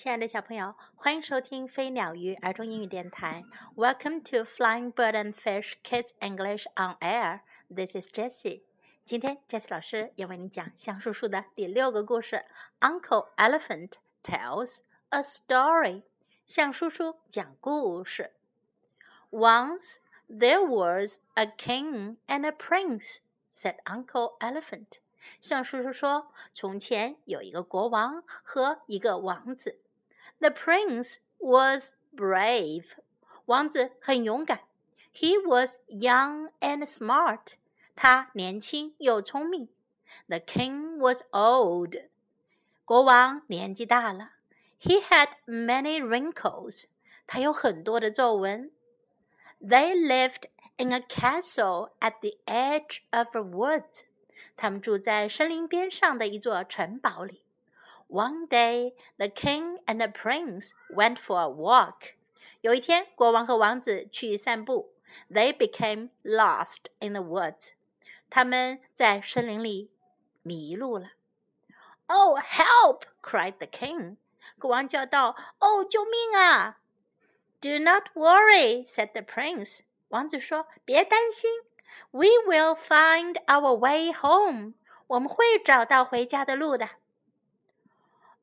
亲爱的小朋友，欢迎收听飞鸟鱼儿童英语电台。Welcome to Flying Bird and Fish Kids English on Air. This is Jessie. 今天 Jessie Elephant Tells a Story》。象叔叔讲故事。Once there was a king and a prince, said Uncle Elephant. 象叔叔说：“从前有一个国王和一个王子。” The prince was brave. 王子很勇敢。He was young and smart. 他年轻又聪明。The king was old. 国王年纪大了。He had many wrinkles. 他有很多的皱纹。They lived in a castle at the edge of a wood. 他们住在森林边上的一座城堡里。 one day, the king and the prince went for a walk. 有一天，国王和王子去散步。They became lost in the woods. 他们在森林里迷路了。Oh, help! cried the king. 国王叫道：“哦，救命啊！” Do not worry, said the prince. 王子说：“别担心，We will find our way home. 我们会找到回家的路的。”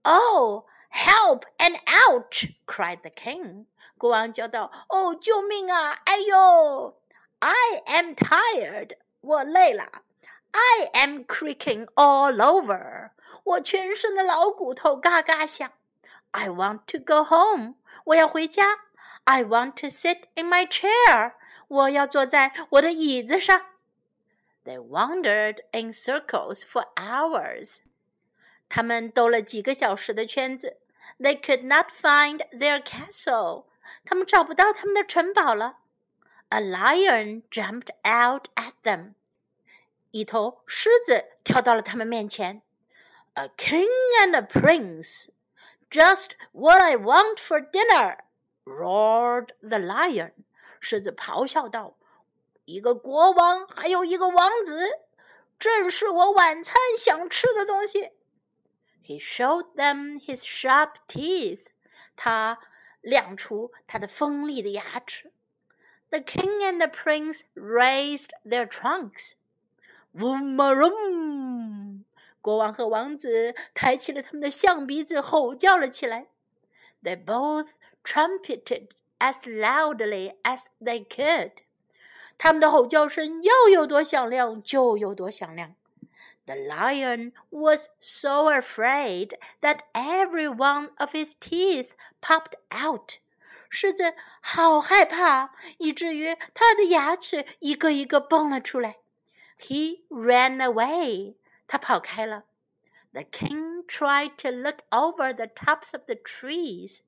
Oh, help and ouch! cried the king. 国王叫道：“哦，救命啊！哎呦！I am tired. 我累了。I am creaking all over. 我全身的老骨头嘎嘎响。I want to go home. 我要回家。I want to sit in my chair. 我要坐在我的椅子上。They wandered in circles for hours. 他们兜了几个小时的圈子。They could not find their castle。他们找不到他们的城堡了。A lion jumped out at them。一头狮子跳到了他们面前。A king and a prince。Just what I want for dinner! roared the lion. 狮子咆哮道：“一个国王，还有一个王子，正是我晚餐想吃的东西。” He showed them his sharp teeth. 他亮出他的锋利的牙齿。The king and the prince raised their trunks. Woomarum! 国王和王子抬起了他们的象鼻子，吼叫了起来。They both trumpeted as loudly as they could. 他们的吼叫声要有多响亮就有多响亮。 the lion was so afraid that every one of his teeth popped out. 狮子好害怕，以至于它的牙齿一个一个蹦了出来。He ran away. 他跑开了。The king tried to look over the tops of the trees.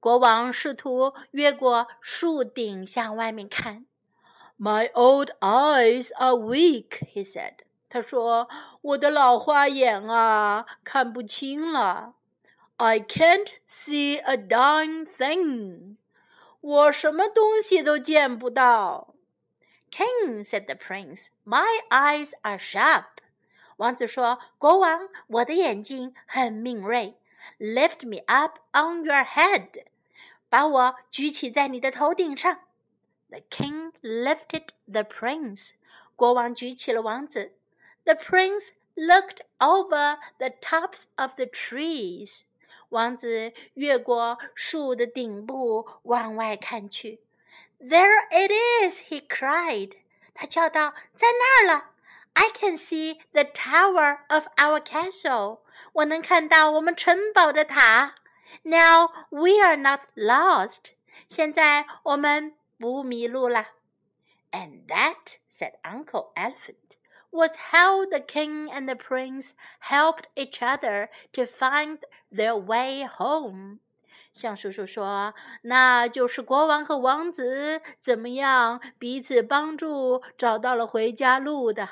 国王试图越过树顶向外面看。My old eyes are weak, he said. 他说：“我的老花眼啊，看不清了。I can't see a darn thing。我什么东西都见不到。” King said the prince, "My eyes are sharp." 王子说：“国王，我的眼睛很敏锐。Lift me up on your head，把我举起在你的头顶上。” The king lifted the prince。国王举起了王子。the prince looked over the tops of the trees. 王子越过树的顶部往外看去。There it is! He cried. 他叫道：“在那儿了！I can see the tower of our castle. 我能看到我们城堡的塔。Now we are not lost. 现在我们不迷路了。And that, said Uncle Elephant, was how the king and the prince helped each other to find their way home. 象叔叔说：“那就是国王和王子怎么样彼此帮助，找到了回家路的。”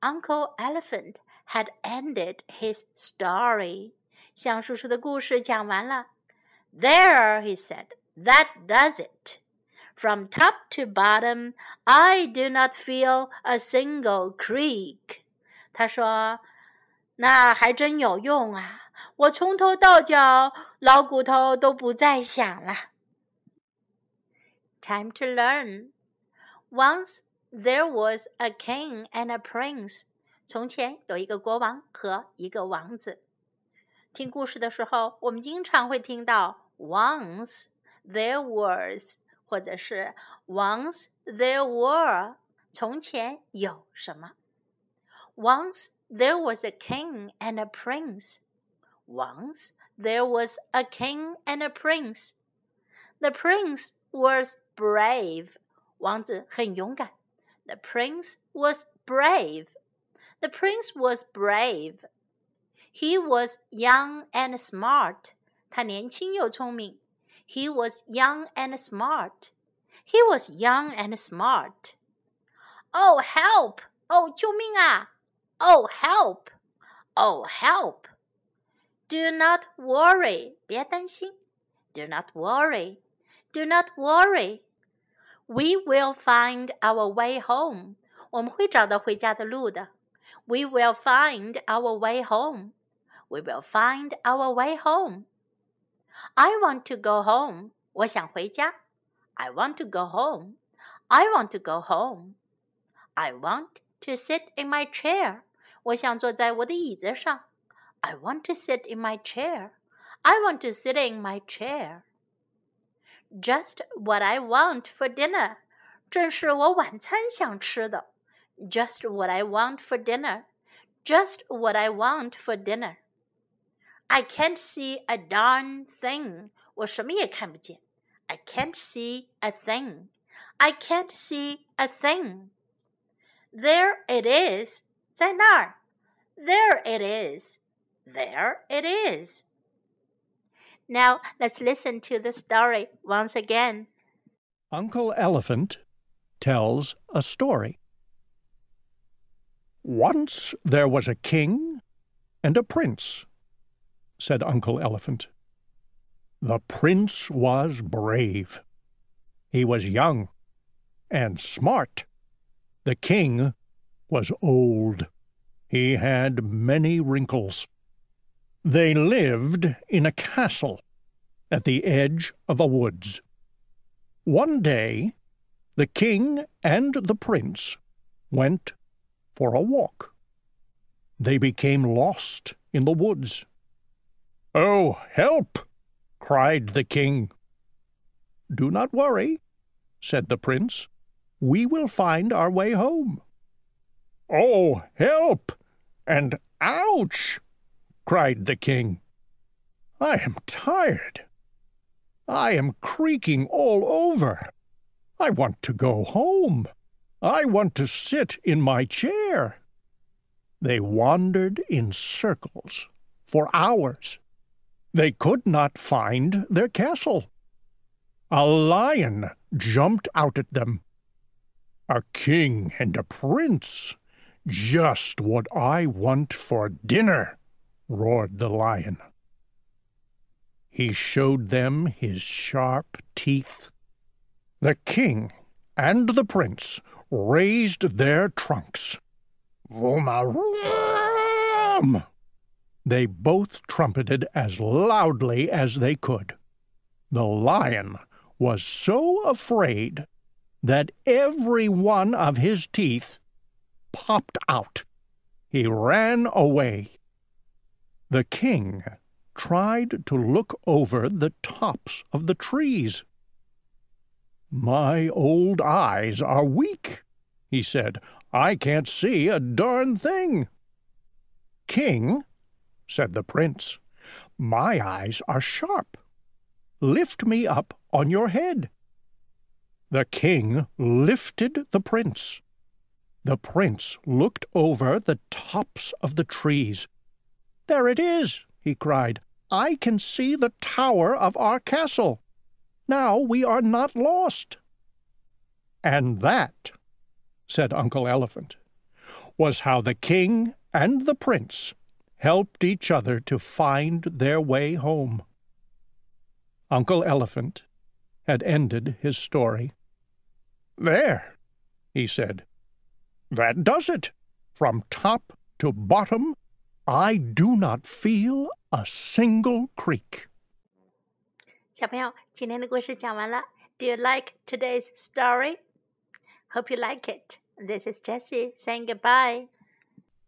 Uncle Elephant had ended his story. 象叔叔的故事讲完了。There, he said, that does it. From top to bottom, I do not feel a single creak. 他说：“那还真有用啊！ 我从头到脚老骨头都不再响了。Time to learn. Once there was a king and a prince. 从前有一个国王和一个王子。听故事的时候，我们经常会听到 once there was， 或者是 once there were。从前有什么？Once there was a king and a prince. Once there was a king and a prince. The prince was brave. 王子很勇敢。The prince was brave. The prince was brave. He was young and smart. 他年轻又聪明。 He was young and smart. He was young and smart. Oh help! Oh 救命啊！Oh help! Oh help! Do not worry. 别担心。Do not worry. Do not worry. We will find our way home. 我们会找到回家的路的。we will find our way home. We will find our way home. I want to go home. 我想回家。I want to go home. I want to go home. I want to sit in my chair. 我想坐在我的椅子上。I want to sit in my chair. I want to sit in my chair. Just what I want for dinner. 正是我晚餐想吃的。just what I want for dinner. Just what I want for dinner. I can't see a darn thing. 我什么也看不见。I can't see a thing. I can't see a thing. There it is. 在那儿。There it is. There it is. Now let's listen to the story once again. Uncle Elephant tells a story. Once there was a king and a prince, said Uncle Elephant. The prince was brave. He was young and smart. The king was old. He had many wrinkles. They lived in a castle at the edge of a woods. One day, the king and the prince went for a walk. They became lost in the woods. Oh, help! cried the king. Do not worry, said the prince. We will find our way home. Oh, help! And ouch! cried the king. I am tired. I am creaking all over. I want to go home. I want to sit in my chair. They wandered in circles for hours. They could not find their castle. A lion jumped out at them. A king and a prince, just what I want for dinner, roared the lion. He showed them his sharp teeth. The king and the prince raised their trunks. Vroom-a-vroom! They both trumpeted as loudly as they could. The lion was so afraid that every one of his teeth popped out. He ran away. The king tried to look over the tops of the trees. My old eyes are weak, he said. I can't see a darn thing. King, said the prince, my eyes are sharp. Lift me up on your head. The king lifted the prince. The prince looked over the tops of the trees. There it is, he cried. I can see the tower of our castle. Now we are not lost. And that, said Uncle Elephant, was how the king and the prince helped each other to find their way home. Uncle Elephant had ended his story. There, he said. That does it. From top to bottom, I do not feel a single creak. 小朋友，今天的故事讲完了。Do you like today's story? Hope you like it. This is Jessie saying goodbye.